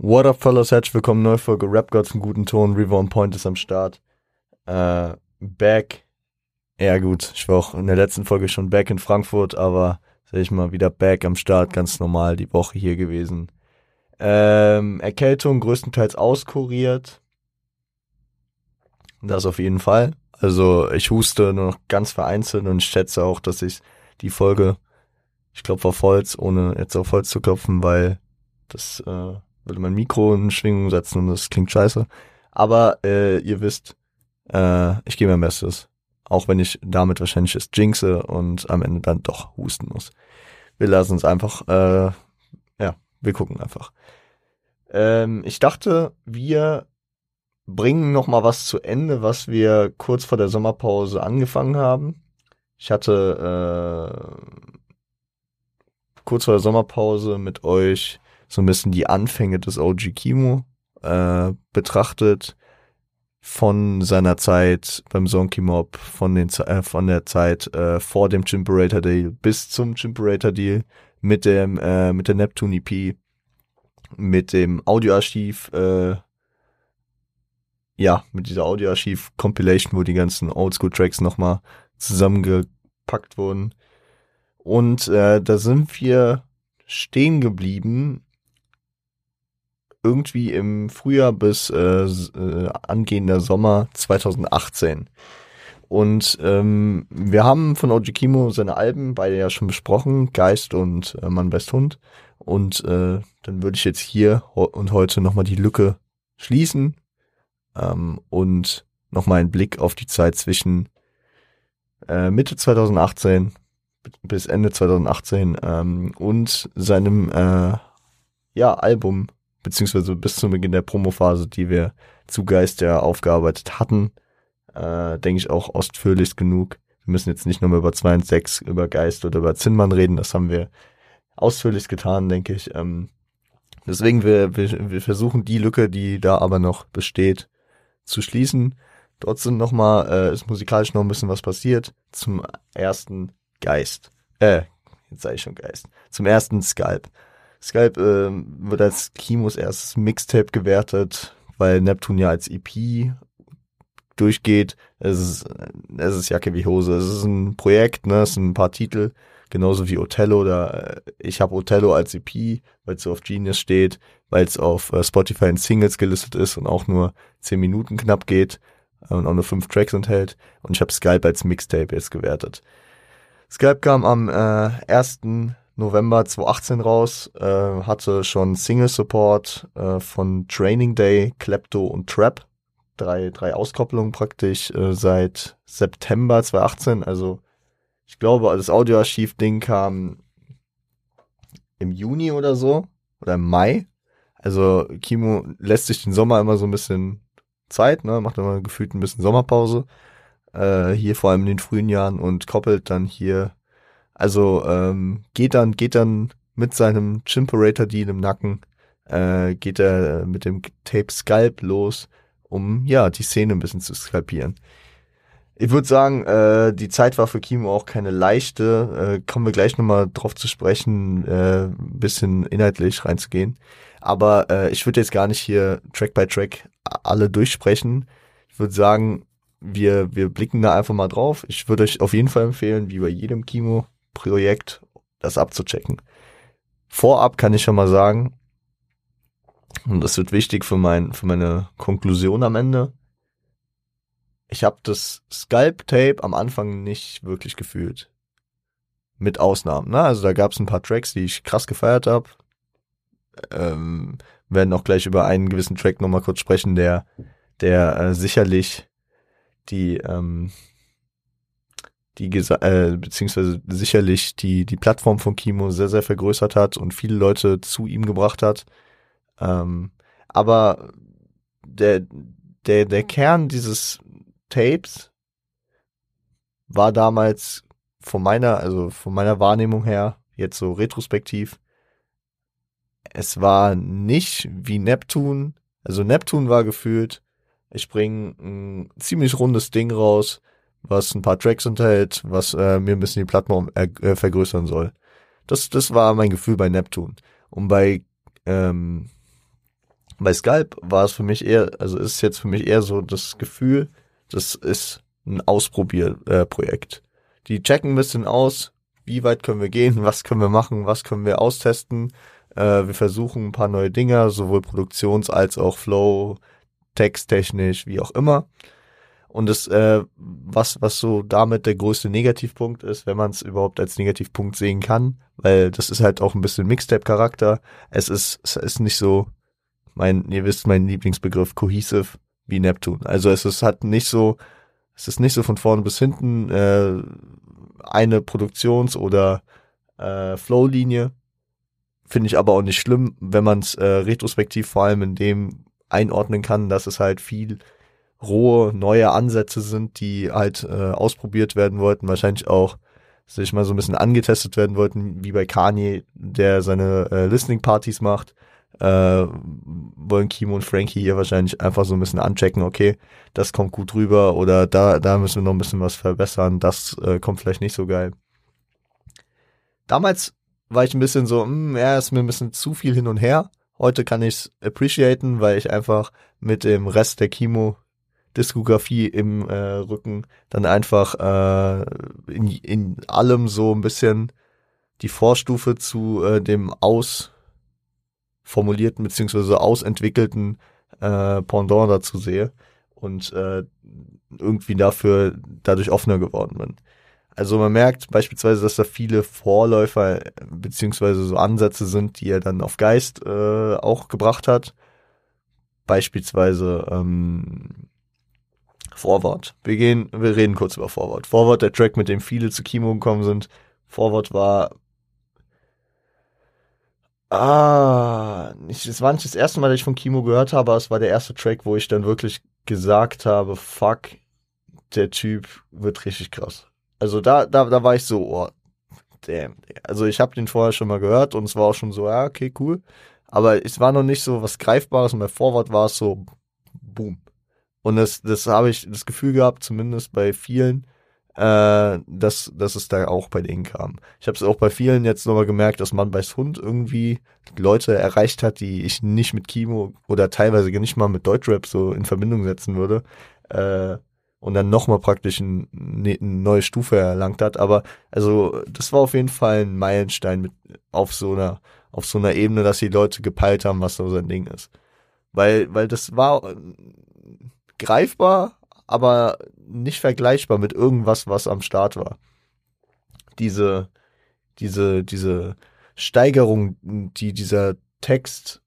What up, fellas? Herzlich willkommen, neue Folge Rap Gods im guten Ton. River on Point ist am Start. Äh, back. Ja, gut. Ich war auch in der letzten Folge schon back in Frankfurt, aber sag ich mal, wieder back am Start. Ganz normal die Woche hier gewesen. Ähm, Erkältung größtenteils auskuriert. Das auf jeden Fall. Also ich huste nur noch ganz vereinzelt und ich schätze auch, dass ich die Folge, ich glaube auf Holz, ohne jetzt auf Holz zu klopfen, weil das äh, würde mein Mikro in Schwingung setzen und das klingt scheiße. Aber äh, ihr wisst, äh, ich gebe mein Bestes. Auch wenn ich damit wahrscheinlich es jinxe und am Ende dann doch husten muss. Wir lassen uns einfach, äh, ja, wir gucken einfach. Ähm, ich dachte, wir bringen noch mal was zu Ende, was wir kurz vor der Sommerpause angefangen haben. Ich hatte äh, kurz vor der Sommerpause mit euch so ein bisschen die Anfänge des OG Kimo äh, betrachtet von seiner Zeit beim Zonky Mob, von den äh, von der Zeit äh, vor dem Chimperator Deal bis zum Chimperator Deal mit dem äh, mit der Neptune EP, mit dem Audioarchiv äh, ja, mit dieser Audioarchiv-Compilation, wo die ganzen Oldschool-Tracks nochmal zusammengepackt wurden. Und äh, da sind wir stehen geblieben, irgendwie im Frühjahr bis äh, äh, angehender Sommer 2018. Und ähm, wir haben von Oji Kimo seine Alben beide ja schon besprochen, Geist und äh, Mann Best Hund. Und äh, dann würde ich jetzt hier und heute nochmal die Lücke schließen ähm, und nochmal einen Blick auf die Zeit zwischen äh, Mitte 2018 bis Ende 2018 ähm, und seinem äh, ja, Album, beziehungsweise bis zum Beginn der Promophase, die wir zu Geist ja aufgearbeitet hatten, äh, denke ich auch ausführlich genug. Wir müssen jetzt nicht nur mehr über 2 und 6, über Geist oder über Zinnmann reden, das haben wir ausführlich getan, denke ich. Ähm, deswegen, wir, wir, wir versuchen die Lücke, die da aber noch besteht, zu schließen. Trotzdem nochmal, äh, ist musikalisch noch ein bisschen was passiert. Zum ersten Geist. Äh, jetzt sage ich schon Geist. Zum ersten Skype. Skype äh, wird als Kimos erstes Mixtape gewertet, weil Neptun ja als EP durchgeht. Es ist, es ist Jacke wie Hose. Es ist ein Projekt, ne? Es sind ein paar Titel, genauso wie Othello. Da, äh, ich habe Othello als EP, weil es so auf Genius steht, weil es auf äh, Spotify in Singles gelistet ist und auch nur zehn Minuten knapp geht äh, und auch nur fünf Tracks enthält. Und ich habe Skype als Mixtape jetzt gewertet. Skype kam am äh, 1. November 2018 raus, äh, hatte schon Single Support äh, von Training Day, Klepto und Trap. Drei, drei Auskopplungen praktisch äh, seit September 2018. Also ich glaube, das Audioarchiv-Ding kam im Juni oder so oder im Mai. Also Kimo lässt sich den Sommer immer so ein bisschen Zeit, ne, macht immer gefühlt ein bisschen Sommerpause äh, hier vor allem in den frühen Jahren und koppelt dann hier, also ähm, geht dann, geht dann mit seinem Chimperator-Deal im Nacken, äh, geht er mit dem Tape Scalp los, um ja die Szene ein bisschen zu skalpieren. Ich würde sagen, äh, die Zeit war für Kimo auch keine leichte. Äh, kommen wir gleich nochmal drauf zu sprechen, äh, bisschen inhaltlich reinzugehen. Aber äh, ich würde jetzt gar nicht hier Track by Track alle durchsprechen. Ich würde sagen, wir, wir blicken da einfach mal drauf. Ich würde euch auf jeden Fall empfehlen, wie bei jedem Kimo-Projekt, das abzuchecken. Vorab kann ich schon mal sagen, und das wird wichtig für, mein, für meine Konklusion am Ende, ich habe das Scalp-Tape am Anfang nicht wirklich gefühlt. Mit Ausnahmen. Ne? Also da gab es ein paar Tracks, die ich krass gefeiert habe. Ähm, werden auch gleich über einen gewissen Track nochmal kurz sprechen, der, der äh, sicherlich die ähm, die äh, beziehungsweise sicherlich die die Plattform von Kimo sehr sehr vergrößert hat und viele Leute zu ihm gebracht hat. Ähm, aber der der der Kern dieses Tapes war damals von meiner also von meiner Wahrnehmung her jetzt so retrospektiv es war nicht wie Neptun also Neptun war gefühlt ich bringe ein ziemlich rundes Ding raus, was ein paar Tracks enthält, was äh, mir ein bisschen die Plattform äh, äh, vergrößern soll. Das, das war mein Gefühl bei Neptune. Und bei ähm, Bei Skype war es für mich eher, also ist jetzt für mich eher so das Gefühl, das ist ein Ausprobierprojekt. Äh, die checken ein bisschen aus, wie weit können wir gehen, was können wir machen, was können wir austesten. Äh, wir versuchen ein paar neue Dinge, sowohl Produktions- als auch Flow, texttechnisch, wie auch immer. Und das, äh, was, was so damit der größte Negativpunkt ist, wenn man es überhaupt als Negativpunkt sehen kann, weil das ist halt auch ein bisschen Mixtape-Charakter. Es ist, es ist nicht so, mein, ihr wisst, mein Lieblingsbegriff, cohesive wie Neptune. Also es ist hat nicht so, es ist nicht so von vorne bis hinten äh, eine Produktions- oder äh, Flow-Linie. Finde ich aber auch nicht schlimm, wenn man es äh, retrospektiv vor allem in dem einordnen kann, dass es halt viel rohe neue Ansätze sind, die halt äh, ausprobiert werden wollten, wahrscheinlich auch sich mal so ein bisschen angetestet werden wollten, wie bei Kanye, der seine äh, Listening Partys macht, äh, wollen Kimo und Frankie hier wahrscheinlich einfach so ein bisschen anchecken, okay, das kommt gut rüber oder da, da müssen wir noch ein bisschen was verbessern, das äh, kommt vielleicht nicht so geil. Damals war ich ein bisschen so, mh, hm, ja, ist mir ein bisschen zu viel hin und her. Heute kann ich es appreciaten, weil ich einfach mit dem Rest der Kimo Diskografie im äh, Rücken dann einfach äh, in, in allem so ein bisschen die Vorstufe zu äh, dem ausformulierten beziehungsweise ausentwickelten äh, Pendant dazu sehe und äh, irgendwie dafür dadurch offener geworden bin. Also man merkt beispielsweise, dass da viele Vorläufer beziehungsweise so Ansätze sind, die er dann auf Geist äh, auch gebracht hat. Beispielsweise ähm, Forward. Wir gehen, wir reden kurz über Forward. Forward, der Track, mit dem viele zu Kimo gekommen sind. Forward war Ah, es war nicht das erste Mal, dass ich von Kimo gehört habe, aber es war der erste Track, wo ich dann wirklich gesagt habe, fuck, der Typ wird richtig krass. Also da, da, da war ich so, oh, damn. Also ich habe den vorher schon mal gehört und es war auch schon so, ja, okay, cool. Aber es war noch nicht so was Greifbares und bei Forward war es so, boom. Und das, das habe ich das Gefühl gehabt, zumindest bei vielen, äh, dass, dass es da auch bei denen kam. Ich habe es auch bei vielen jetzt nochmal gemerkt, dass man bei Hund irgendwie Leute erreicht hat, die ich nicht mit Kimo oder teilweise nicht mal mit Deutschrap so in Verbindung setzen würde. Äh, und dann nochmal praktisch ein, ne, eine neue Stufe erlangt hat. Aber also das war auf jeden Fall ein Meilenstein mit auf so einer auf so einer Ebene, dass die Leute gepeilt haben, was so sein Ding ist. Weil weil das war greifbar, aber nicht vergleichbar mit irgendwas, was am Start war. Diese, diese, diese Steigerung, die dieser Text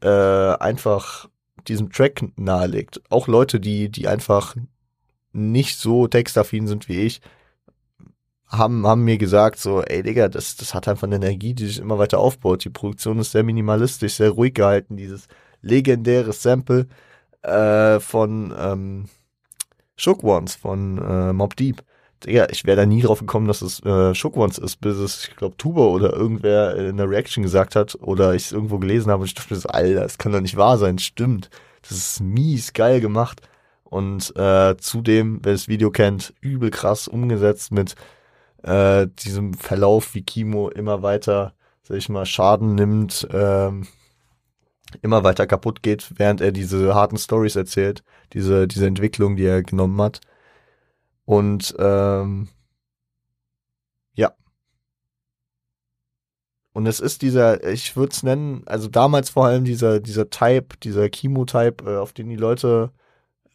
äh, einfach diesem Track nahelegt. Auch Leute, die, die einfach nicht so textaffin sind wie ich, haben, haben mir gesagt, so, ey Digga, das, das hat einfach eine Energie, die sich immer weiter aufbaut. Die Produktion ist sehr minimalistisch, sehr ruhig gehalten. Dieses legendäre Sample, äh, von ähm, Shook Ones von äh, Mob Deep. Digga, ich wäre da nie drauf gekommen, dass es äh, Shook Ones ist, bis es, ich glaube, Tuba oder irgendwer in der Reaction gesagt hat oder ich es irgendwo gelesen habe und ich dachte so, Alter, das kann doch nicht wahr sein, stimmt. Das ist mies geil gemacht. Und äh, zudem, wer das Video kennt, übel krass umgesetzt mit äh, diesem Verlauf, wie Kimo immer weiter, sag ich mal, Schaden nimmt, ähm, immer weiter kaputt geht, während er diese harten Stories erzählt, diese, diese Entwicklung, die er genommen hat. Und ähm, ja. Und es ist dieser, ich würde es nennen, also damals vor allem dieser, dieser Type, dieser Chemo-Type, äh, auf den die Leute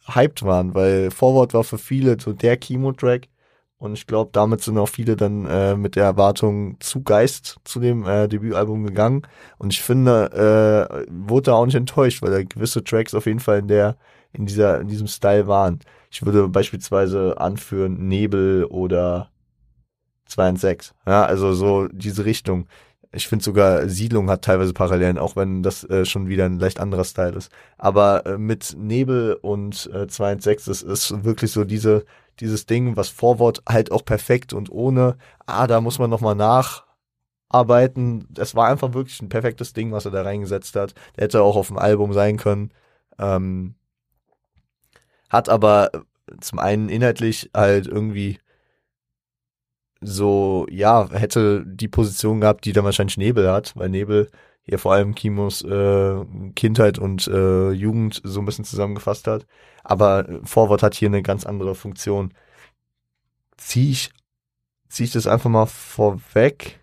hyped waren, weil Forward war für viele so der Chemo-Track, und ich glaube, damit sind auch viele dann äh, mit der Erwartung zu Geist zu dem äh, Debütalbum gegangen. Und ich finde, äh, wurde da auch nicht enttäuscht, weil da gewisse Tracks auf jeden Fall in der, in dieser, in diesem Style waren. Ich würde beispielsweise anführen Nebel oder 2 und 6. Ja, also so diese Richtung. Ich finde sogar Siedlung hat teilweise Parallelen, auch wenn das äh, schon wieder ein leicht anderer Style ist. Aber äh, mit Nebel und äh, 2 und 6, das ist wirklich so diese dieses Ding, was Vorwort halt auch perfekt und ohne, ah, da muss man nochmal nacharbeiten. Das war einfach wirklich ein perfektes Ding, was er da reingesetzt hat. Der hätte auch auf dem Album sein können. Ähm, hat aber zum einen inhaltlich halt irgendwie so, ja, hätte die Position gehabt, die dann wahrscheinlich Nebel hat, weil Nebel hier vor allem Kimos äh, Kindheit und äh, Jugend so ein bisschen zusammengefasst hat. Aber Vorwort hat hier eine ganz andere Funktion. Zieh ich, zieh ich das einfach mal vorweg?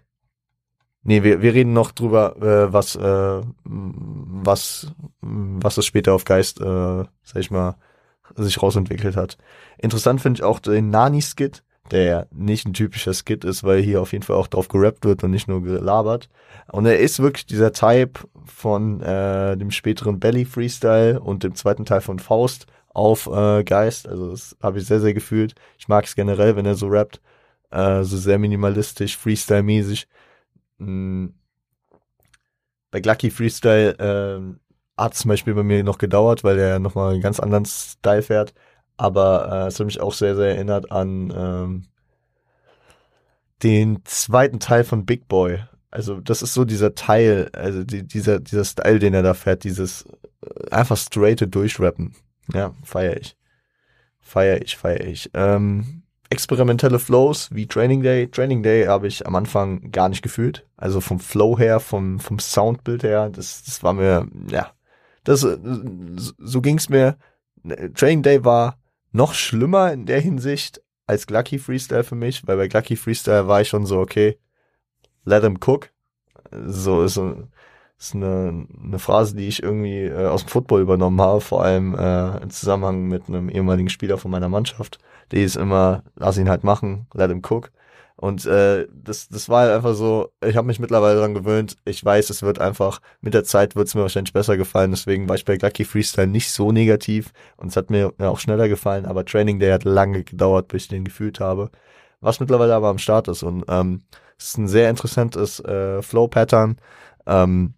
Nee, wir, wir reden noch drüber, äh, was, äh, was, was es später auf Geist, äh, sag ich mal, sich rausentwickelt hat. Interessant finde ich auch den Nani-Skit, der nicht ein typischer Skit ist, weil hier auf jeden Fall auch drauf gerappt wird und nicht nur gelabert. Und er ist wirklich dieser Type von äh, dem späteren Belly Freestyle und dem zweiten Teil von Faust auf äh, Geist. Also das habe ich sehr, sehr gefühlt. Ich mag es generell, wenn er so rappt. Äh, so sehr minimalistisch, Freestyle-mäßig. Mhm. Bei Glucky Freestyle äh, hat zum Beispiel bei mir noch gedauert, weil der nochmal einen ganz anderen Style fährt. Aber äh, es hat mich auch sehr, sehr erinnert an ähm, den zweiten Teil von Big Boy. Also das ist so dieser Teil, also die, dieser, dieser Style, den er da fährt, dieses äh, einfach straighte Durchrappen. Ja, feier ich. Feier ich, feier ich. Ähm, experimentelle Flows wie Training Day. Training Day habe ich am Anfang gar nicht gefühlt. Also vom Flow her, vom, vom Soundbild her, das, das war mir, ja, das, äh, so ging's mir. Training Day war noch schlimmer in der Hinsicht als Glucky Freestyle für mich, weil bei Glucky Freestyle war ich schon so, okay, let him cook. So ist, ist eine, eine Phrase, die ich irgendwie äh, aus dem Football übernommen habe, vor allem äh, im Zusammenhang mit einem ehemaligen Spieler von meiner Mannschaft. Die ist immer, lass ihn halt machen, let him cook. Und äh, das, das war halt einfach so, ich habe mich mittlerweile daran gewöhnt. Ich weiß, es wird einfach, mit der Zeit wird es mir wahrscheinlich besser gefallen. Deswegen war ich bei Lucky Freestyle nicht so negativ und es hat mir auch schneller gefallen. Aber Training Day hat lange gedauert, bis ich den gefühlt habe. Was mittlerweile aber am Start ist. Und ähm, es ist ein sehr interessantes äh, Flow-Pattern. Ähm,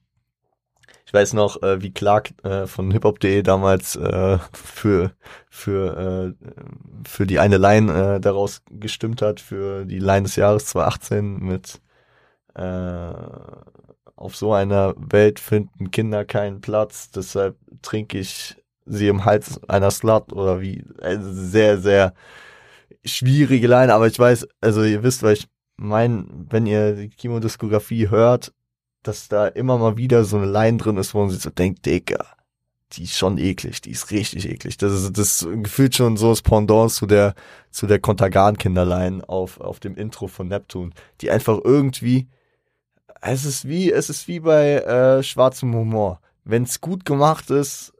ich weiß noch, äh, wie Clark äh, von hiphop.de damals äh, für für äh, für die eine Line äh, daraus gestimmt hat für die Line des Jahres 2018 mit äh, auf so einer Welt finden Kinder keinen Platz, deshalb trinke ich sie im Hals einer Slut oder wie also sehr sehr schwierige Line, aber ich weiß, also ihr wisst, weil ich mein, wenn ihr die Kimo-Diskografie hört, dass da immer mal wieder so eine Line drin ist, wo man sich so denkt, Digga, die ist schon eklig, die ist richtig eklig. Das ist das gefühlt schon so das Pendant zu der zu der Kontergan-Kinderline auf auf dem Intro von Neptun, die einfach irgendwie es ist wie es ist wie bei äh, schwarzem Humor. Wenn es gut gemacht ist,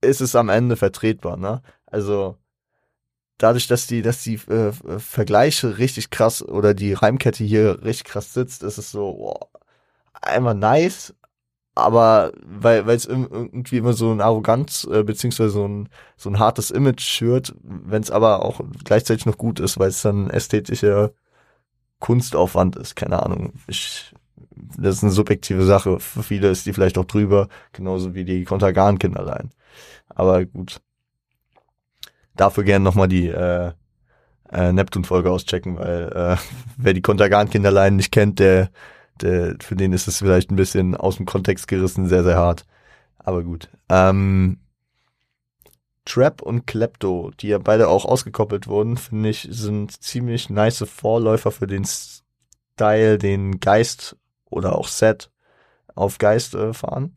ist es am Ende vertretbar, ne? Also dadurch, dass die, dass die äh, Vergleiche richtig krass oder die Reimkette hier richtig krass sitzt, ist es so, boah, einmal nice, aber weil weil es irgendwie immer so ein Arroganz äh, beziehungsweise so ein so ein hartes Image schürt, wenn es aber auch gleichzeitig noch gut ist, weil es dann ästhetischer Kunstaufwand ist, keine Ahnung. Ich das ist eine subjektive Sache. Für viele ist die vielleicht auch drüber, genauso wie die Kontergan-Kinderlein. Aber gut. Dafür gerne nochmal die äh, äh, Neptun-Folge auschecken, weil äh, wer die Kontergan-Kinderlein nicht kennt, der der, für den ist es vielleicht ein bisschen aus dem Kontext gerissen, sehr, sehr hart. Aber gut. Ähm, Trap und Klepto, die ja beide auch ausgekoppelt wurden, finde ich, sind ziemlich nice Vorläufer für den Style, den Geist oder auch Set auf Geist äh, fahren.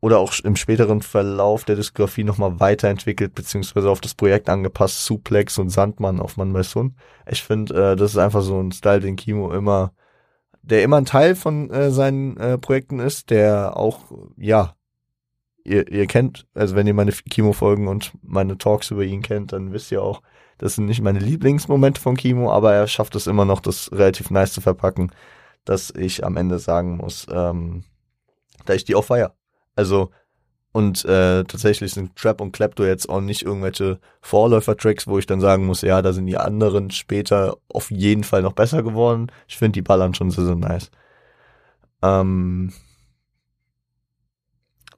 Oder auch im späteren Verlauf der Diskografie nochmal weiterentwickelt, beziehungsweise auf das Projekt angepasst, Suplex und Sandmann auf Mann bei Sun. Ich finde, äh, das ist einfach so ein Style, den Kimo immer der immer ein Teil von äh, seinen äh, Projekten ist, der auch, ja, ihr, ihr kennt, also wenn ihr meine Kimo-Folgen und meine Talks über ihn kennt, dann wisst ihr auch, das sind nicht meine Lieblingsmomente von Kimo, aber er schafft es immer noch, das relativ nice zu verpacken, dass ich am Ende sagen muss, ähm, da ich die auch feier. Also und äh, tatsächlich sind Trap und Klepto jetzt auch nicht irgendwelche Vorläufer-Tracks, wo ich dann sagen muss, ja, da sind die anderen später auf jeden Fall noch besser geworden. Ich finde die ballern schon sehr, sehr nice. Ähm,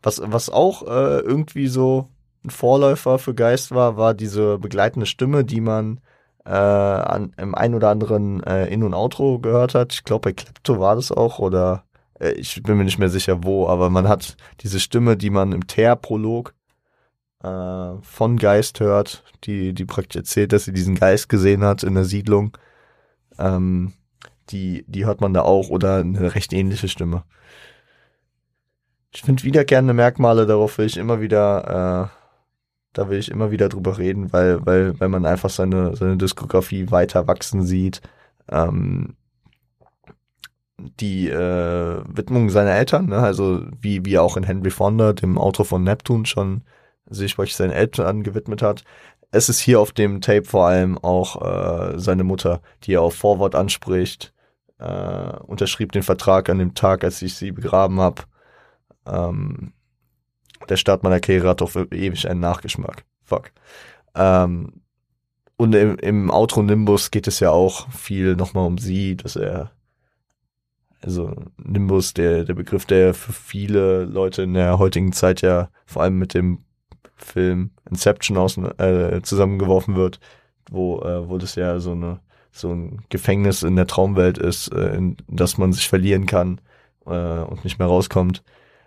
was, was auch äh, irgendwie so ein Vorläufer für Geist war, war diese begleitende Stimme, die man äh, an, im ein oder anderen äh, In- und Outro gehört hat. Ich glaube, bei Klepto war das auch oder ich bin mir nicht mehr sicher wo, aber man hat diese Stimme, die man im Teer-Prolog äh, von Geist hört, die, die praktisch erzählt, dass sie diesen Geist gesehen hat in der Siedlung. Ähm, die, die hört man da auch oder eine recht ähnliche Stimme. ich finde wiederkehrende Merkmale, darauf will ich immer wieder, äh, da will ich immer wieder drüber reden, weil, weil, weil man einfach seine, seine Diskografie weiter wachsen sieht. Ähm, die äh, Widmung seiner Eltern, ne? also wie, wie auch in Henry Fonda, dem Autor von Neptune, schon sich wirklich seinen Eltern gewidmet hat. Es ist hier auf dem Tape vor allem auch äh, seine Mutter, die er auf Vorwort anspricht, äh, unterschrieb den Vertrag an dem Tag, als ich sie begraben habe. Ähm, der Start meiner Karriere hat doch ewig einen Nachgeschmack. Fuck. Ähm, und im, im Outro Nimbus geht es ja auch viel nochmal um sie, dass er also Nimbus, der, der Begriff, der für viele Leute in der heutigen Zeit ja vor allem mit dem Film Inception aus, äh, zusammengeworfen wird, wo, äh, wo das ja so eine so ein Gefängnis in der Traumwelt ist, äh, in das man sich verlieren kann äh, und nicht mehr rauskommt.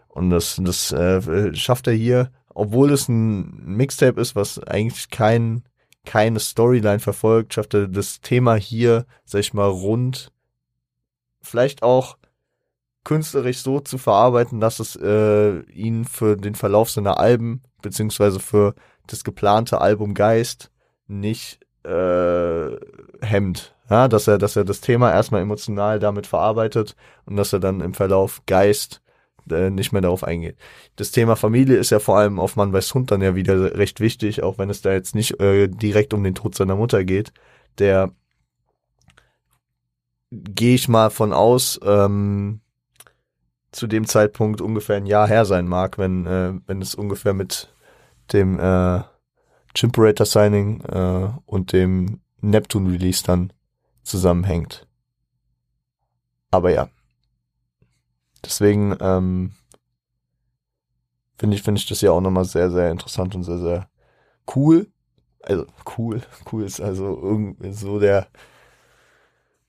Und das, das äh, schafft er hier, obwohl es ein Mixtape ist, was eigentlich kein, keine Storyline verfolgt, schafft er das Thema hier, sag ich mal, rund vielleicht auch künstlerisch so zu verarbeiten, dass es äh, ihn für den Verlauf seiner Alben, beziehungsweise für das geplante Album Geist, nicht äh, hemmt. Ja, dass er, dass er das Thema erstmal emotional damit verarbeitet und dass er dann im Verlauf Geist äh, nicht mehr darauf eingeht. Das Thema Familie ist ja vor allem auf Mann weiß Hund dann ja wieder recht wichtig, auch wenn es da jetzt nicht äh, direkt um den Tod seiner Mutter geht. Der gehe ich mal von aus, ähm, zu dem Zeitpunkt ungefähr ein Jahr her sein mag, wenn, äh, wenn es ungefähr mit dem äh, Chimperator Signing äh, und dem Neptune Release dann zusammenhängt. Aber ja. Deswegen ähm, finde ich, finde ich das ja auch nochmal sehr, sehr interessant und sehr, sehr cool. Also cool, cool ist also irgendwie so der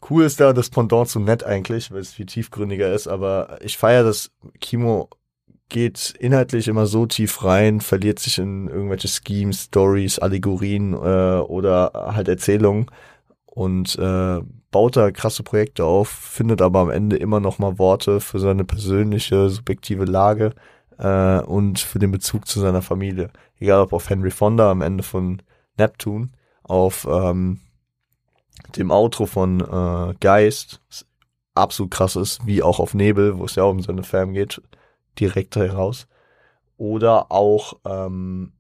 Cool ist da das Pendant zu nett eigentlich, weil es viel tiefgründiger ist, aber ich feiere das Kimo geht inhaltlich immer so tief rein, verliert sich in irgendwelche Schemes, Stories, Allegorien äh, oder halt Erzählungen und äh, baut da krasse Projekte auf, findet aber am Ende immer noch mal Worte für seine persönliche, subjektive Lage äh, und für den Bezug zu seiner Familie. Egal ob auf Henry Fonda am Ende von Neptune, auf ähm, dem Outro von äh, Geist, absolut krass ist, wie auch auf Nebel, wo es ja auch um seine Fam geht, direkt heraus. Oder auch, ähm,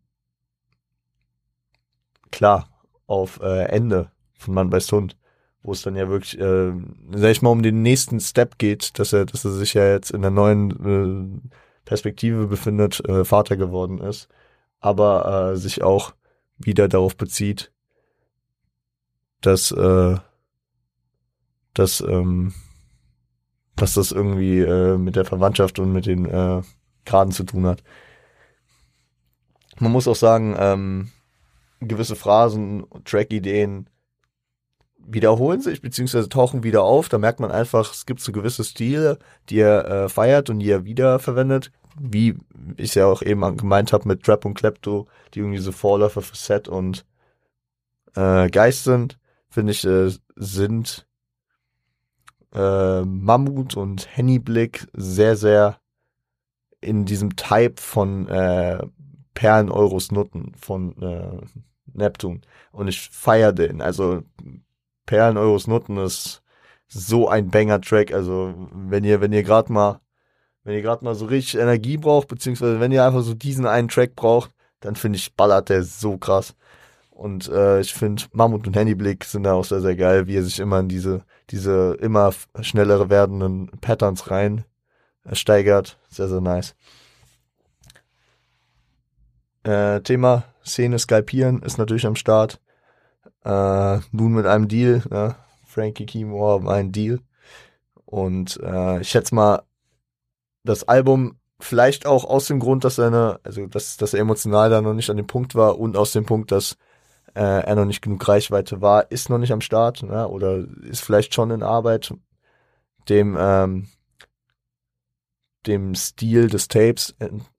klar, auf äh, Ende von Mann beißt Hund, wo es dann ja wirklich, äh, sag ich mal, um den nächsten Step geht, dass er, dass er sich ja jetzt in der neuen äh, Perspektive befindet, äh, Vater geworden ist, aber äh, sich auch wieder darauf bezieht, dass, äh, dass, ähm, dass das irgendwie äh, mit der Verwandtschaft und mit den äh, Graden zu tun hat. Man muss auch sagen, ähm, gewisse Phrasen, Track-Ideen wiederholen sich, beziehungsweise tauchen wieder auf. Da merkt man einfach, es gibt so gewisse Stile, die er äh, feiert und die er wiederverwendet. Wie ich ja auch eben gemeint habe mit Trap und Klepto, die irgendwie so Vorläufer für Set und äh, Geist sind finde ich, äh, sind äh, Mammut und Hennyblick sehr, sehr in diesem Type von äh, Perlen, Euros, Nutten von äh, Neptun. Und ich feiere den. Also Perlen, Euros, Nutten ist so ein Banger-Track. Also wenn ihr, wenn ihr gerade mal, wenn ihr gerade mal so richtig Energie braucht, beziehungsweise wenn ihr einfach so diesen einen Track braucht, dann finde ich, ballert der so krass. Und äh, ich finde, Mammut und Handyblick sind da auch sehr, sehr geil, wie er sich immer in diese, diese immer schnellere werdenden Patterns rein äh, steigert. Sehr, sehr nice. Äh, Thema Szene Skalpieren ist natürlich am Start. Äh, nun mit einem Deal, ne? Frankie Kimo haben einen Deal. Und äh, ich schätze mal, das Album vielleicht auch aus dem Grund, dass er eine, also dass, dass er emotional da noch nicht an dem Punkt war und aus dem Punkt, dass äh, er noch nicht genug Reichweite war, ist noch nicht am Start ne? oder ist vielleicht schon in Arbeit, dem, ähm, dem Stil des Tapes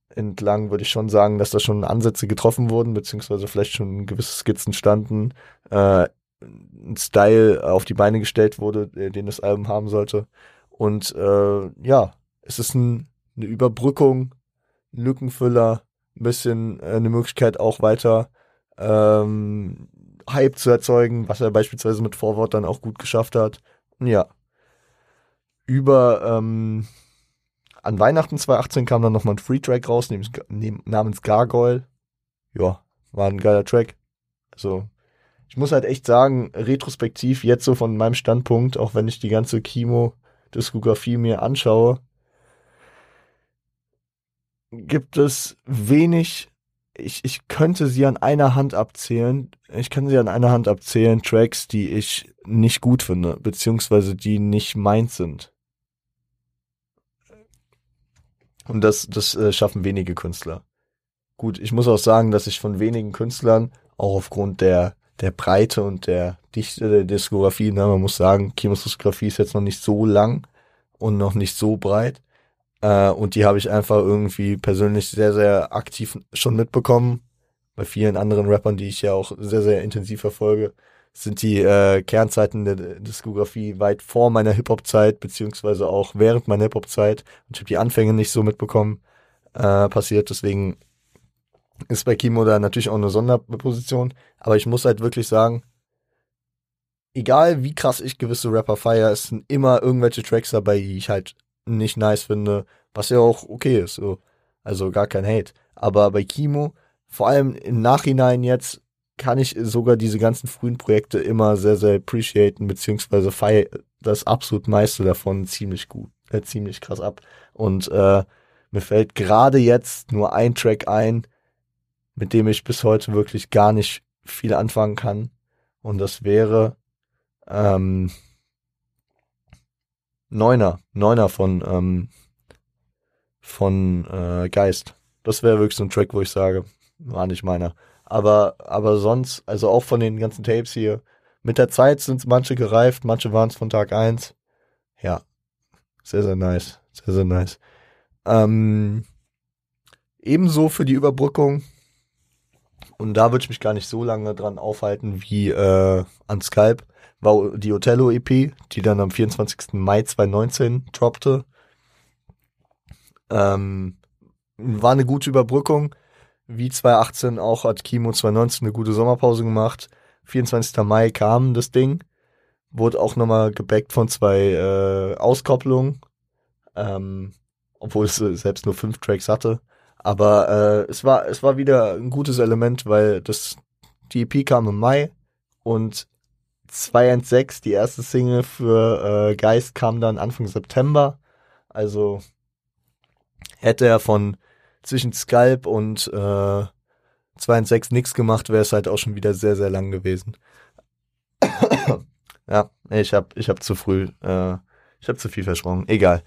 entlang würde ich schon sagen, dass da schon Ansätze getroffen wurden, beziehungsweise vielleicht schon gewisse Skizzen standen, äh, ein Style auf die Beine gestellt wurde, den das Album haben sollte. Und äh, ja, es ist ein eine Überbrückung, ein Lückenfüller, ein bisschen äh, eine Möglichkeit auch weiter ähm, Hype zu erzeugen, was er beispielsweise mit Vorwort dann auch gut geschafft hat. Ja. Über ähm, an Weihnachten 2018 kam dann nochmal ein Free-Track raus, namens Gargoyle. Ja, war ein geiler Track. Also, ich muss halt echt sagen, retrospektiv jetzt so von meinem Standpunkt, auch wenn ich die ganze Kimo-Diskografie mir anschaue, gibt es wenig ich, ich könnte sie an einer Hand abzählen. Ich kann sie an einer Hand abzählen, Tracks, die ich nicht gut finde, beziehungsweise die nicht meins sind. Und das, das äh, schaffen wenige Künstler. Gut, ich muss auch sagen, dass ich von wenigen Künstlern, auch aufgrund der, der Breite und der Dichte der Diskografie, ne, man muss sagen, Kimos Diskografie ist jetzt noch nicht so lang und noch nicht so breit, äh, und die habe ich einfach irgendwie persönlich sehr, sehr aktiv schon mitbekommen. Bei vielen anderen Rappern, die ich ja auch sehr, sehr intensiv verfolge, sind die äh, Kernzeiten der Diskografie weit vor meiner Hip-Hop-Zeit, beziehungsweise auch während meiner Hip-Hop-Zeit. Und ich habe die Anfänge nicht so mitbekommen, äh, passiert. Deswegen ist bei Kimo da natürlich auch eine Sonderposition. Aber ich muss halt wirklich sagen, egal wie krass ich gewisse Rapper feiere, es sind immer irgendwelche Tracks dabei, die ich halt nicht nice finde, was ja auch okay ist, so. Also gar kein Hate. Aber bei Kimo, vor allem im Nachhinein jetzt, kann ich sogar diese ganzen frühen Projekte immer sehr, sehr appreciaten, beziehungsweise feier das absolut meiste davon ziemlich gut, äh, ziemlich krass ab. Und äh, mir fällt gerade jetzt nur ein Track ein, mit dem ich bis heute wirklich gar nicht viel anfangen kann. Und das wäre ähm, Neuner, Neuner von, ähm, von äh, Geist. Das wäre wirklich so ein Track, wo ich sage, war nicht meiner. Aber, aber sonst, also auch von den ganzen Tapes hier, mit der Zeit sind manche gereift, manche waren es von Tag eins. Ja, sehr, sehr nice. Sehr, sehr nice. Ähm, ebenso für die Überbrückung, und da würde ich mich gar nicht so lange dran aufhalten wie äh, an Skype, war die Othello EP, die dann am 24. Mai 2019 droppte. Ähm, war eine gute Überbrückung. Wie 2018 auch hat Kimo 2019 eine gute Sommerpause gemacht. 24. Mai kam das Ding. Wurde auch nochmal gebackt von zwei äh, Auskopplungen. Ähm, obwohl es äh, selbst nur fünf Tracks hatte. Aber äh, es war es war wieder ein gutes Element, weil das die EP kam im Mai und 216, die erste Single für äh, Geist kam dann Anfang September. Also hätte er von zwischen Skype und äh, 216 nichts gemacht, wäre es halt auch schon wieder sehr, sehr lang gewesen. ja, ich hab, ich hab zu früh, äh, ich hab zu viel versprochen. Egal.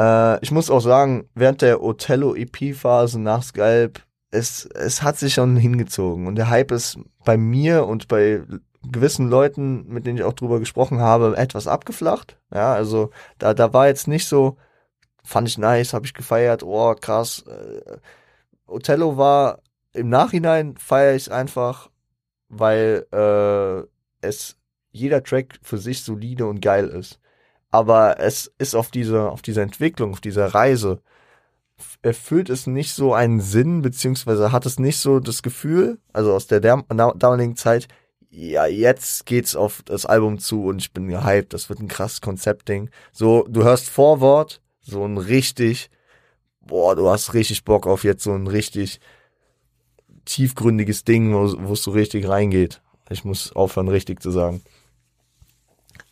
Äh, ich muss auch sagen, während der Othello EP-Phase nach Skype, es, es hat sich schon hingezogen und der Hype ist bei mir und bei gewissen Leuten, mit denen ich auch drüber gesprochen habe, etwas abgeflacht. Ja, also da, da war jetzt nicht so, fand ich nice, habe ich gefeiert, oh krass. Äh, Othello war im Nachhinein feiere ich es einfach, weil äh, es jeder Track für sich solide und geil ist. Aber es ist auf dieser, auf dieser Entwicklung, auf dieser Reise, erfüllt es nicht so einen Sinn, beziehungsweise hat es nicht so das Gefühl, also aus der damaligen Zeit, ja, jetzt geht's auf das Album zu und ich bin gehypt, das wird ein krasses Konzeptding. So, du hörst Vorwort, so ein richtig, boah, du hast richtig Bock auf jetzt so ein richtig tiefgründiges Ding, wo es so richtig reingeht. Ich muss aufhören, richtig zu sagen.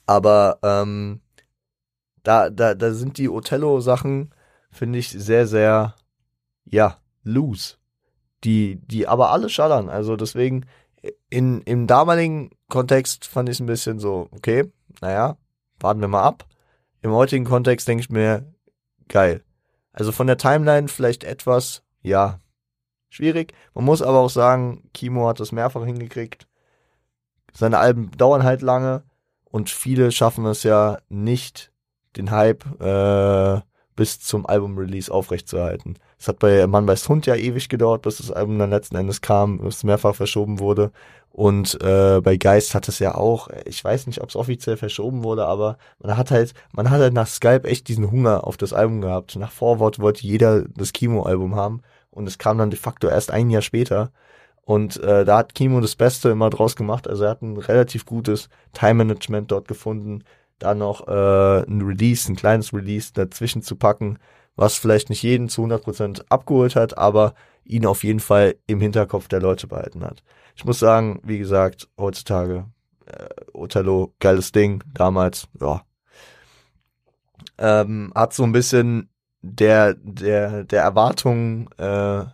Aber ähm, da, da, da sind die Othello-Sachen, finde ich, sehr, sehr, ja, loose. Die, die aber alle schallern. Also deswegen, in, im damaligen Kontext fand ich es ein bisschen so, okay, naja, warten wir mal ab. Im heutigen Kontext denke ich mir, geil. Also von der Timeline vielleicht etwas, ja, schwierig. Man muss aber auch sagen, Kimo hat das mehrfach hingekriegt. Seine Alben dauern halt lange und viele schaffen es ja nicht, den Hype äh, bis zum Album-Release aufrechtzuerhalten. Es hat bei Mann beißt Hund ja ewig gedauert, bis das Album dann letzten Endes kam, es mehrfach verschoben wurde. Und äh, bei Geist hat es ja auch, ich weiß nicht, ob es offiziell verschoben wurde, aber man hat halt, man hat halt nach Skype echt diesen Hunger auf das Album gehabt. Nach Vorwort wollte jeder das Kimo-Album haben und es kam dann de facto erst ein Jahr später. Und äh, da hat Kimo das Beste immer draus gemacht. Also er hat ein relativ gutes Time-Management dort gefunden da noch äh, ein Release, ein kleines Release dazwischen zu packen, was vielleicht nicht jeden zu 100% abgeholt hat, aber ihn auf jeden Fall im Hinterkopf der Leute behalten hat. Ich muss sagen, wie gesagt, heutzutage äh, Othello, geiles Ding, damals, ja. Ähm, hat so ein bisschen der, der, der Erwartung äh,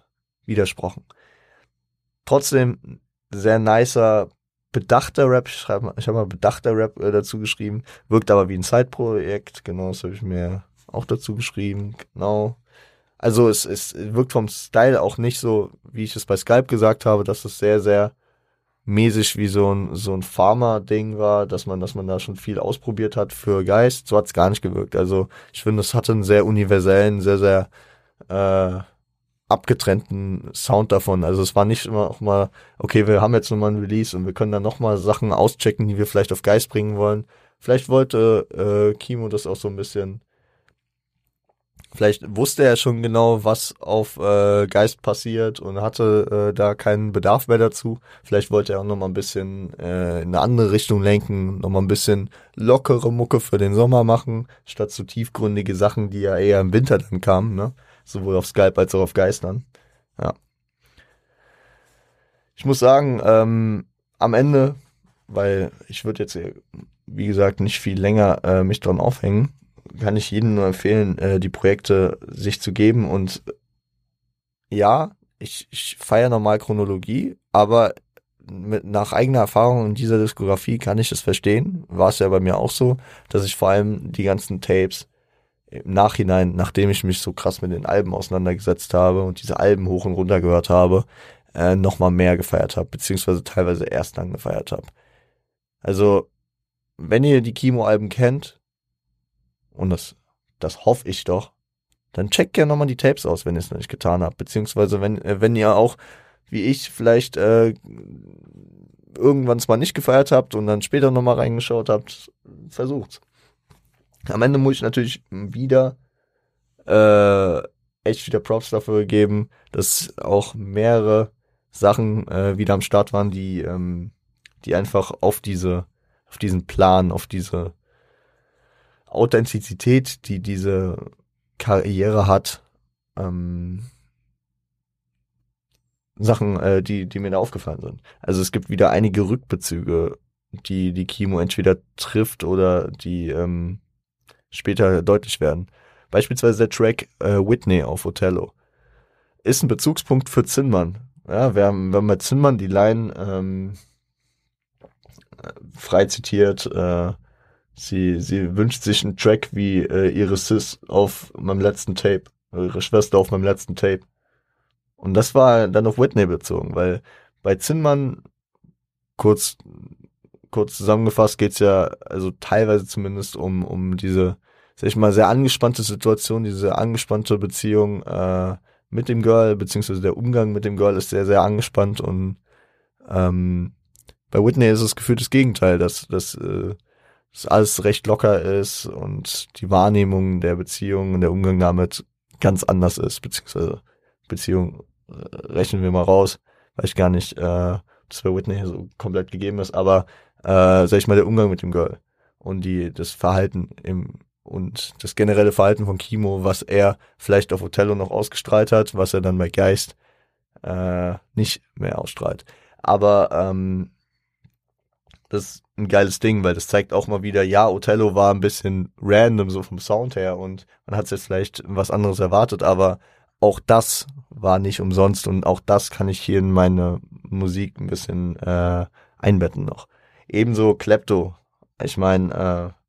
widersprochen. Trotzdem sehr nicer bedachter Rap, ich, schreib mal, ich habe mal bedachter Rap äh, dazu geschrieben, wirkt aber wie ein Zeitprojekt, genau, das habe ich mir auch dazu geschrieben, genau. Also es, es wirkt vom Style auch nicht so, wie ich es bei Skype gesagt habe, dass es sehr, sehr mäßig wie so ein, so ein Pharma-Ding war, dass man, dass man da schon viel ausprobiert hat für Geist. So hat es gar nicht gewirkt. Also ich finde, es hatte einen sehr universellen, sehr, sehr äh, abgetrennten Sound davon. Also es war nicht immer auch mal, okay, wir haben jetzt nochmal ein Release und wir können dann nochmal Sachen auschecken, die wir vielleicht auf Geist bringen wollen. Vielleicht wollte äh, Kimo das auch so ein bisschen. Vielleicht wusste er schon genau, was auf äh, Geist passiert und hatte äh, da keinen Bedarf mehr dazu. Vielleicht wollte er auch nochmal ein bisschen äh, in eine andere Richtung lenken, nochmal ein bisschen lockere Mucke für den Sommer machen, statt so tiefgründige Sachen, die ja eher im Winter dann kamen. Ne? sowohl auf Skype als auch auf Geistern. Ja. Ich muss sagen, ähm, am Ende, weil ich würde jetzt, wie gesagt, nicht viel länger äh, mich dran aufhängen, kann ich jedem nur empfehlen, äh, die Projekte sich zu geben und ja, ich, ich feiere normal Chronologie, aber mit, nach eigener Erfahrung in dieser Diskografie kann ich es verstehen. War es ja bei mir auch so, dass ich vor allem die ganzen Tapes im Nachhinein, nachdem ich mich so krass mit den Alben auseinandergesetzt habe und diese Alben hoch und runter gehört habe, äh, nochmal mehr gefeiert habe, beziehungsweise teilweise erst dann gefeiert habe. Also, wenn ihr die Kimo-Alben kennt, und das, das hoffe ich doch, dann checkt gerne nochmal die Tapes aus, wenn ihr es noch nicht getan habt. Beziehungsweise wenn, äh, wenn ihr auch, wie ich, vielleicht äh, irgendwann zwar nicht gefeiert habt und dann später nochmal reingeschaut habt, versucht's. Am Ende muss ich natürlich wieder äh, echt wieder Props dafür geben, dass auch mehrere Sachen äh, wieder am Start waren, die, ähm, die einfach auf diese, auf diesen Plan, auf diese Authentizität, die diese Karriere hat, ähm, Sachen, äh, die, die mir da aufgefallen sind. Also es gibt wieder einige Rückbezüge, die die Kimo entweder trifft oder die ähm, später deutlich werden. Beispielsweise der Track äh, Whitney auf Othello ist ein Bezugspunkt für Zinnmann. Ja, wir haben, wir haben bei Zinnmann die Line ähm, frei zitiert, äh, sie, sie wünscht sich einen Track wie äh, ihre Sis auf meinem letzten Tape, ihre Schwester auf meinem letzten Tape. Und das war dann auf Whitney bezogen, weil bei Zinnmann, kurz, kurz zusammengefasst, geht's ja, also teilweise zumindest um, um diese sag ich mal, sehr angespannte Situation, diese angespannte Beziehung äh, mit dem Girl, beziehungsweise der Umgang mit dem Girl ist sehr, sehr angespannt und ähm, bei Whitney ist es gefühlt das Gegenteil, dass, dass, äh, dass alles recht locker ist und die Wahrnehmung der Beziehung und der Umgang damit ganz anders ist, beziehungsweise Beziehung äh, rechnen wir mal raus, weiß ich gar nicht, äh, das bei Whitney so komplett gegeben ist, aber äh, sag ich mal, der Umgang mit dem Girl und die das Verhalten im und das generelle Verhalten von Kimo, was er vielleicht auf Othello noch ausgestrahlt hat, was er dann bei Geist äh, nicht mehr ausstrahlt. Aber ähm, das ist ein geiles Ding, weil das zeigt auch mal wieder, ja, Othello war ein bisschen random so vom Sound her und man hat jetzt vielleicht was anderes erwartet, aber auch das war nicht umsonst und auch das kann ich hier in meine Musik ein bisschen äh, einbetten noch. Ebenso Klepto. Ich meine, äh,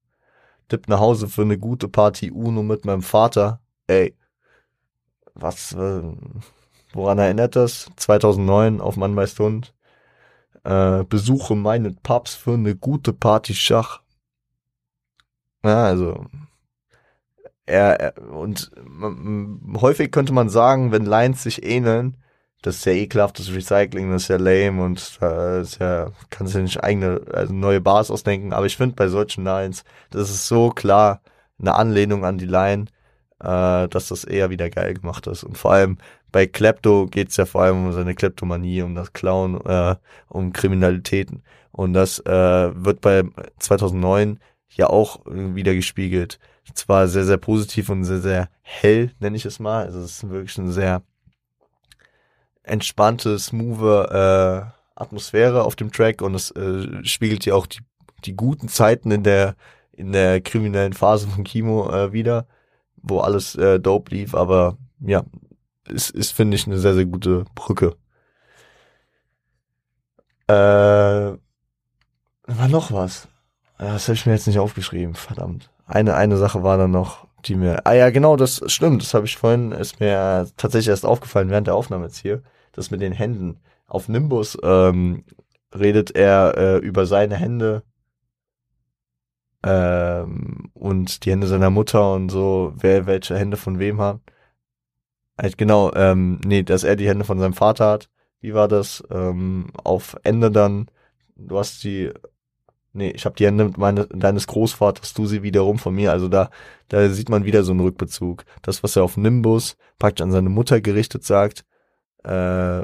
Tipp nach Hause für eine gute Party Uno mit meinem Vater. Ey, was, äh, woran erinnert das? 2009 auf Mann meist Hund. Äh, besuche meine Pubs für eine gute Party Schach. Ja, also, er, und häufig könnte man sagen, wenn Lines sich ähneln, das ist ja ekelhaftes Recycling, das ist ja lame und da ist ja, kannst du ja nicht eigene, also neue Bars ausdenken, aber ich finde bei solchen Lines, das ist so klar eine Anlehnung an die Line, äh, dass das eher wieder geil gemacht ist. Und vor allem bei Klepto geht's ja vor allem um seine Kleptomanie, um das Klauen, äh, um Kriminalitäten. Und das äh, wird bei 2009 ja auch wieder gespiegelt. Zwar sehr, sehr positiv und sehr, sehr hell, nenne ich es mal. Also es ist wirklich ein sehr entspannte, smooth äh, Atmosphäre auf dem Track und es äh, spiegelt ja auch die, die guten Zeiten in der in der kriminellen Phase von Kimo äh, wieder, wo alles äh, dope lief, aber ja, ist, ist finde ich eine sehr, sehr gute Brücke. Äh, war noch was. Das habe ich mir jetzt nicht aufgeschrieben, verdammt. Eine, eine Sache war dann noch, die mir. Ah ja, genau, das stimmt. Das habe ich vorhin, ist mir tatsächlich erst aufgefallen während der Aufnahme jetzt hier das mit den Händen. Auf Nimbus ähm, redet er äh, über seine Hände ähm, und die Hände seiner Mutter und so, wer welche Hände von wem hat. Halt genau, ähm, nee, dass er die Hände von seinem Vater hat. Wie war das? Ähm, auf Ende dann, du hast die, nee, ich habe die Hände meine, deines Großvaters, du sie wiederum von mir. Also da, da sieht man wieder so einen Rückbezug. Das, was er auf Nimbus praktisch an seine Mutter gerichtet sagt, äh,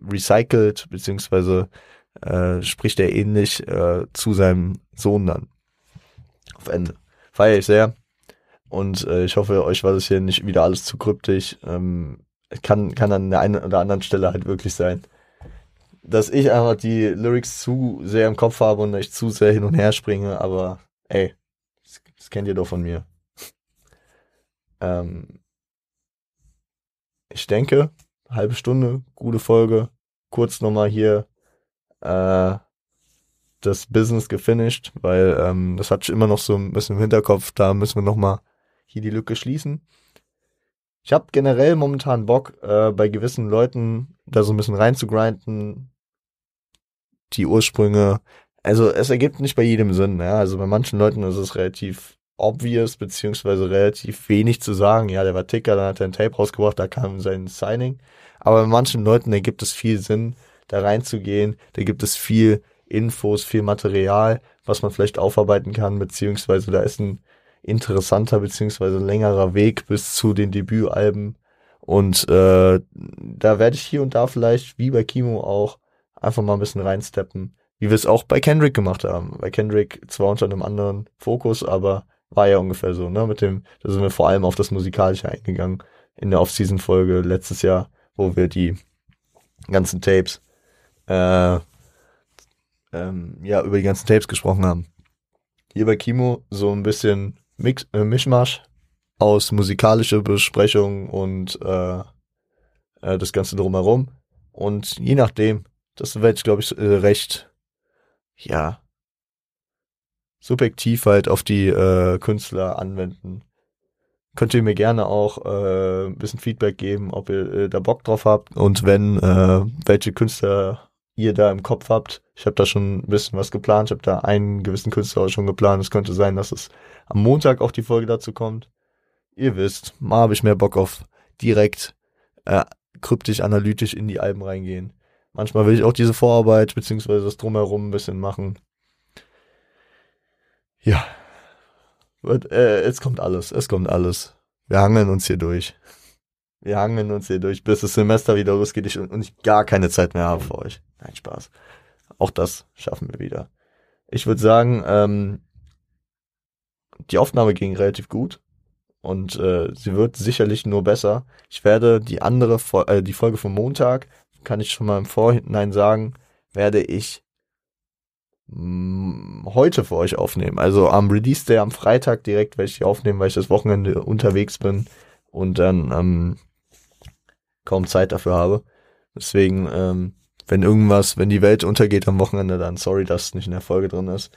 recycelt, beziehungsweise äh, spricht er ähnlich äh, zu seinem Sohn dann. Auf Ende. Feiere ich sehr. Und äh, ich hoffe, euch war das hier nicht wieder alles zu kryptisch. Ähm, kann, kann an der einen oder anderen Stelle halt wirklich sein, dass ich einfach die Lyrics zu sehr im Kopf habe und ich zu sehr hin und her springe, aber ey, das, das kennt ihr doch von mir. ähm, ich denke, halbe Stunde, gute Folge. Kurz nochmal hier äh, das Business gefinisht, weil ähm, das ich immer noch so ein bisschen im Hinterkopf, da müssen wir nochmal hier die Lücke schließen. Ich habe generell momentan Bock, äh, bei gewissen Leuten da so ein bisschen reinzugrinden, die Ursprünge. Also es ergibt nicht bei jedem Sinn, ja. Also bei manchen Leuten ist es relativ obvious, beziehungsweise relativ wenig zu sagen. Ja, der war Ticker, dann hat er ein Tape rausgebracht, da kam sein Signing. Aber bei manchen Leuten, da gibt es viel Sinn, da reinzugehen. Da gibt es viel Infos, viel Material, was man vielleicht aufarbeiten kann, beziehungsweise da ist ein interessanter, beziehungsweise längerer Weg bis zu den Debütalben. Und äh, da werde ich hier und da vielleicht, wie bei Kimo auch, einfach mal ein bisschen reinsteppen, wie wir es auch bei Kendrick gemacht haben. Bei Kendrick zwar unter einem anderen Fokus, aber war ja ungefähr so, ne? Mit dem, da sind wir vor allem auf das Musikalische eingegangen in der Off-Season-Folge letztes Jahr, wo wir die ganzen Tapes, äh, ähm, ja, über die ganzen Tapes gesprochen haben. Hier bei Kimo so ein bisschen Mix, äh, Mischmasch aus musikalische Besprechung und äh, äh, das Ganze drumherum. Und je nachdem, das werde ich, glaube ich, äh, recht, ja, subjektiv halt auf die äh, Künstler anwenden. Könnt ihr mir gerne auch äh, ein bisschen Feedback geben, ob ihr äh, da Bock drauf habt und wenn, äh, welche Künstler ihr da im Kopf habt. Ich habe da schon ein bisschen was geplant. Ich habe da einen gewissen Künstler schon geplant. Es könnte sein, dass es am Montag auch die Folge dazu kommt. Ihr wisst, mal habe ich mehr Bock auf direkt äh, kryptisch, analytisch in die Alben reingehen. Manchmal will ich auch diese Vorarbeit beziehungsweise das drumherum ein bisschen machen. Ja. Und, äh, es kommt alles, es kommt alles. Wir hangeln uns hier durch. Wir hangeln uns hier durch, bis das Semester wieder losgeht ich, und ich gar keine Zeit mehr habe für euch. Nein, Spaß. Auch das schaffen wir wieder. Ich würde sagen, ähm, die Aufnahme ging relativ gut und äh, sie wird sicherlich nur besser. Ich werde die andere, äh, die Folge vom Montag, kann ich schon mal im Vorhinein sagen, werde ich heute für euch aufnehmen. Also am Release Day am Freitag direkt werde ich die aufnehmen, weil ich das Wochenende unterwegs bin und dann ähm, kaum Zeit dafür habe. Deswegen, ähm, wenn irgendwas, wenn die Welt untergeht am Wochenende, dann sorry, dass es nicht in der Folge drin ist.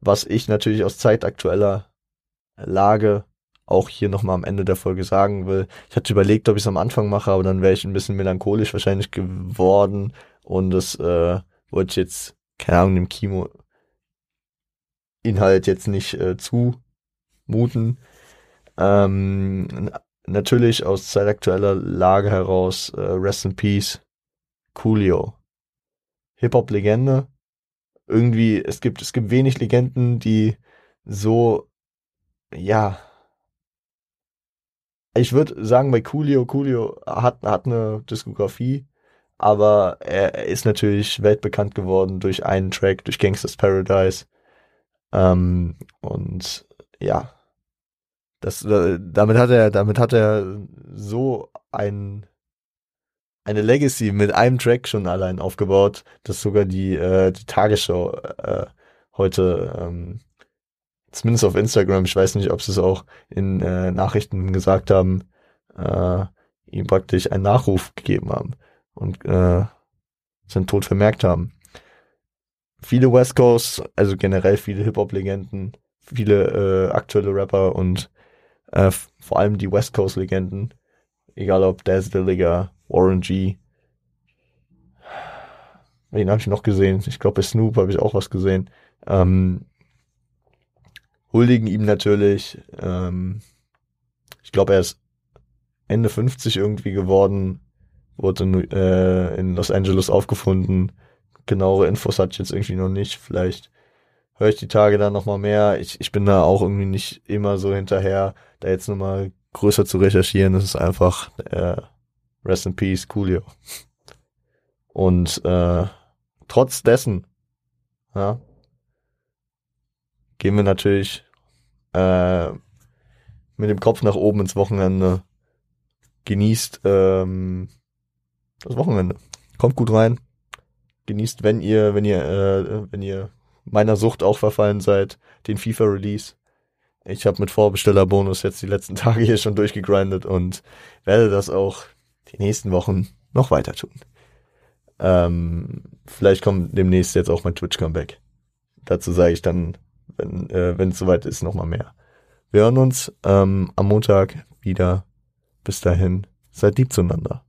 Was ich natürlich aus zeitaktueller Lage auch hier nochmal am Ende der Folge sagen will. Ich hatte überlegt, ob ich es am Anfang mache, aber dann wäre ich ein bisschen melancholisch wahrscheinlich geworden und das äh, wollte ich jetzt keine Ahnung, dem Kimo Inhalt jetzt nicht äh, zumuten. Ähm, natürlich aus zeitaktueller Lage heraus, äh, Rest in Peace, Coolio. Hip-Hop-Legende. Irgendwie, es gibt, es gibt wenig Legenden, die so, ja, ich würde sagen, bei Coolio, Coolio hat, hat eine Diskografie, aber er, ist natürlich weltbekannt geworden durch einen Track, durch Gangsters Paradise. Ähm, und ja, das, äh, damit hat er, damit hat er so ein, eine Legacy mit einem Track schon allein aufgebaut, dass sogar die, äh, die Tagesschau äh, heute, ähm, zumindest auf Instagram, ich weiß nicht, ob sie es auch in äh, Nachrichten gesagt haben, äh, ihm praktisch einen Nachruf gegeben haben und äh, seinen Tod vermerkt haben. Viele West Coast, also generell viele Hip-Hop-Legenden, viele äh, aktuelle Rapper und äh, vor allem die West Coast-Legenden, egal ob Daz Dilliger, Warren G. Wen habe ich noch gesehen? Ich glaube, bei Snoop habe ich auch was gesehen. Ähm, huldigen ihm natürlich. Ähm, ich glaube, er ist Ende 50 irgendwie geworden, wurde äh, in Los Angeles aufgefunden. Genauere Infos hatte ich jetzt irgendwie noch nicht. Vielleicht höre ich die Tage dann nochmal mehr. Ich, ich bin da auch irgendwie nicht immer so hinterher, da jetzt nochmal größer zu recherchieren. Das ist einfach äh, Rest in Peace, Coolio. Und äh, trotz dessen, ja, gehen wir natürlich äh, mit dem Kopf nach oben ins Wochenende. Genießt ähm, das Wochenende. Kommt gut rein. Genießt, wenn ihr, wenn ihr, äh, wenn ihr meiner Sucht auch verfallen seid, den FIFA Release. Ich habe mit Vorbestellerbonus jetzt die letzten Tage hier schon durchgegrindet und werde das auch die nächsten Wochen noch weiter tun. Ähm, vielleicht kommt demnächst jetzt auch mein Twitch-Comeback. Dazu sage ich dann, wenn äh, es soweit ist, nochmal mehr. Wir hören uns ähm, am Montag wieder. Bis dahin, seid lieb zueinander.